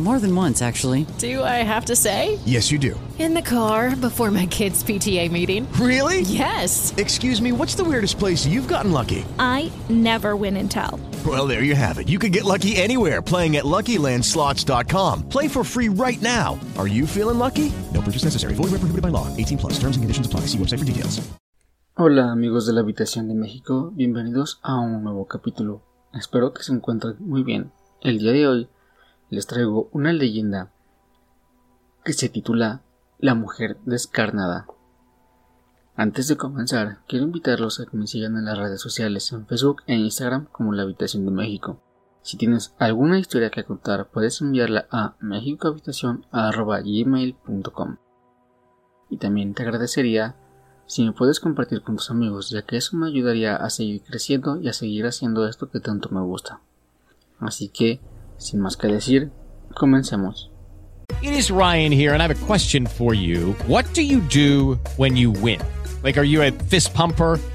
More than once, actually. Do I have to say? Yes, you do. In the car before my kids' PTA meeting. Really? Yes. Excuse me, what's the weirdest place you've gotten lucky? I never win and tell. Well, there you have it. You can get lucky anywhere playing at LuckyLandSlots.com. Play for free right now. Are you feeling lucky? No purchase necessary. Void where prohibited by law. 18 plus. Terms and conditions apply. See website for details. Hola amigos de la habitación de México, bienvenidos a un nuevo capítulo. Espero que se encuentren muy bien. El día de hoy les traigo una leyenda que se titula La mujer descarnada. Antes de comenzar, quiero invitarlos a que me sigan en las redes sociales, en Facebook e Instagram como La Habitación de México. Si tienes alguna historia que contar, puedes enviarla a mexicohabitacion.gmail.com Y también te agradecería si me puedes compartir con tus amigos, ya que eso me ayudaría a seguir creciendo y a seguir haciendo esto que tanto me gusta. Así que, sin más que decir, comencemos. It is Ryan here, and I have a question for you. What do you do when you win? Like, are you a fist pumper?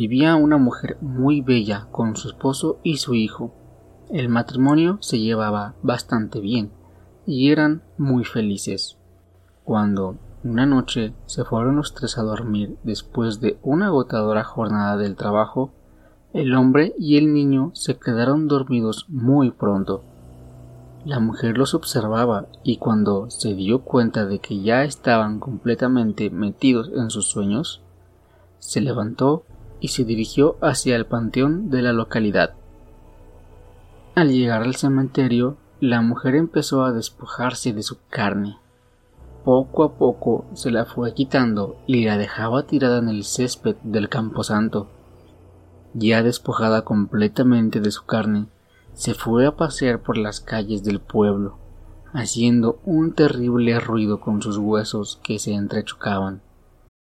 vivía una mujer muy bella con su esposo y su hijo. El matrimonio se llevaba bastante bien y eran muy felices. Cuando una noche se fueron los tres a dormir después de una agotadora jornada del trabajo, el hombre y el niño se quedaron dormidos muy pronto. La mujer los observaba y cuando se dio cuenta de que ya estaban completamente metidos en sus sueños, se levantó y se dirigió hacia el panteón de la localidad. Al llegar al cementerio, la mujer empezó a despojarse de su carne. Poco a poco se la fue quitando y la dejaba tirada en el césped del camposanto. Ya despojada completamente de su carne, se fue a pasear por las calles del pueblo, haciendo un terrible ruido con sus huesos que se entrechocaban.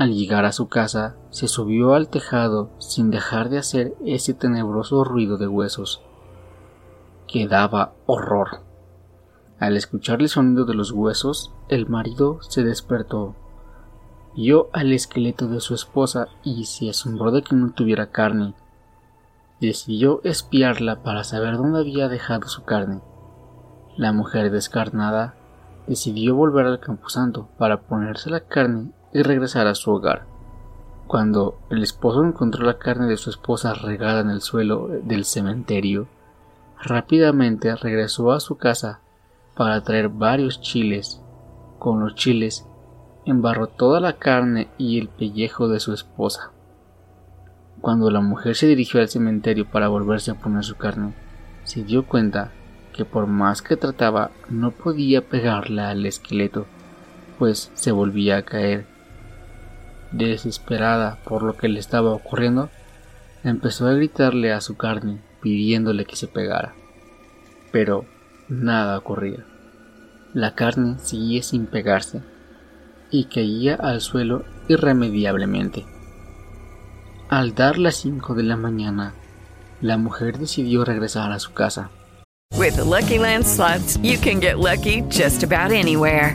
Al llegar a su casa, se subió al tejado sin dejar de hacer ese tenebroso ruido de huesos que daba horror. Al escuchar el sonido de los huesos, el marido se despertó. Vio al esqueleto de su esposa y se asombró de que no tuviera carne. Decidió espiarla para saber dónde había dejado su carne. La mujer descarnada decidió volver al camposanto para ponerse la carne y regresar a su hogar. Cuando el esposo encontró la carne de su esposa regada en el suelo del cementerio, rápidamente regresó a su casa para traer varios chiles. Con los chiles embarró toda la carne y el pellejo de su esposa. Cuando la mujer se dirigió al cementerio para volverse a poner su carne, se dio cuenta que por más que trataba no podía pegarla al esqueleto, pues se volvía a caer. Desesperada por lo que le estaba ocurriendo, empezó a gritarle a su carne pidiéndole que se pegara. Pero nada ocurría. La carne seguía sin pegarse y caía al suelo irremediablemente. Al dar las 5 de la mañana, la mujer decidió regresar a su casa. With the Lucky Land you can get lucky just about anywhere.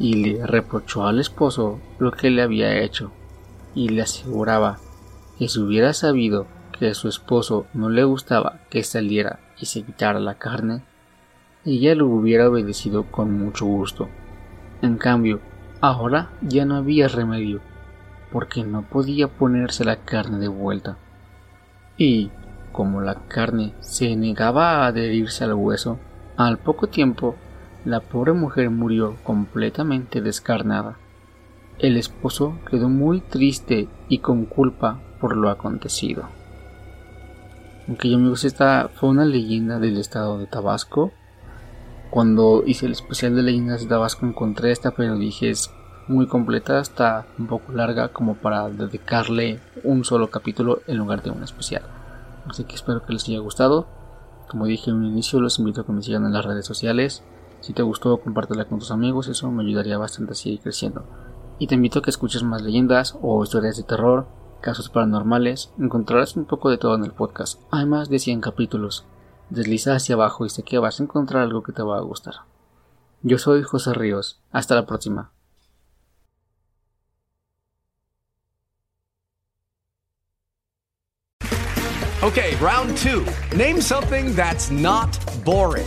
Y le reprochó al esposo lo que le había hecho. Y le aseguraba que si hubiera sabido que a su esposo no le gustaba que saliera y se quitara la carne, ella lo hubiera obedecido con mucho gusto. En cambio, ahora ya no había remedio porque no podía ponerse la carne de vuelta. Y, como la carne se negaba a adherirse al hueso, al poco tiempo la pobre mujer murió completamente descarnada. El esposo quedó muy triste y con culpa por lo acontecido. Aunque yo amigos, esta fue una leyenda del estado de Tabasco. Cuando hice el especial de leyendas de Tabasco encontré esta, pero dije es muy completa, está un poco larga como para dedicarle un solo capítulo en lugar de un especial. Así que espero que les haya gustado. Como dije en un inicio, los invito a que me sigan en las redes sociales. Si te gustó, compártela con tus amigos, eso me ayudaría bastante a seguir creciendo. Y te invito a que escuches más leyendas o historias de terror, casos paranormales, encontrarás un poco de todo en el podcast. Hay más de 100 capítulos. Desliza hacia abajo y sé que vas a encontrar algo que te va a gustar. Yo soy José Ríos. Hasta la próxima. Okay, round two. Name something that's not boring.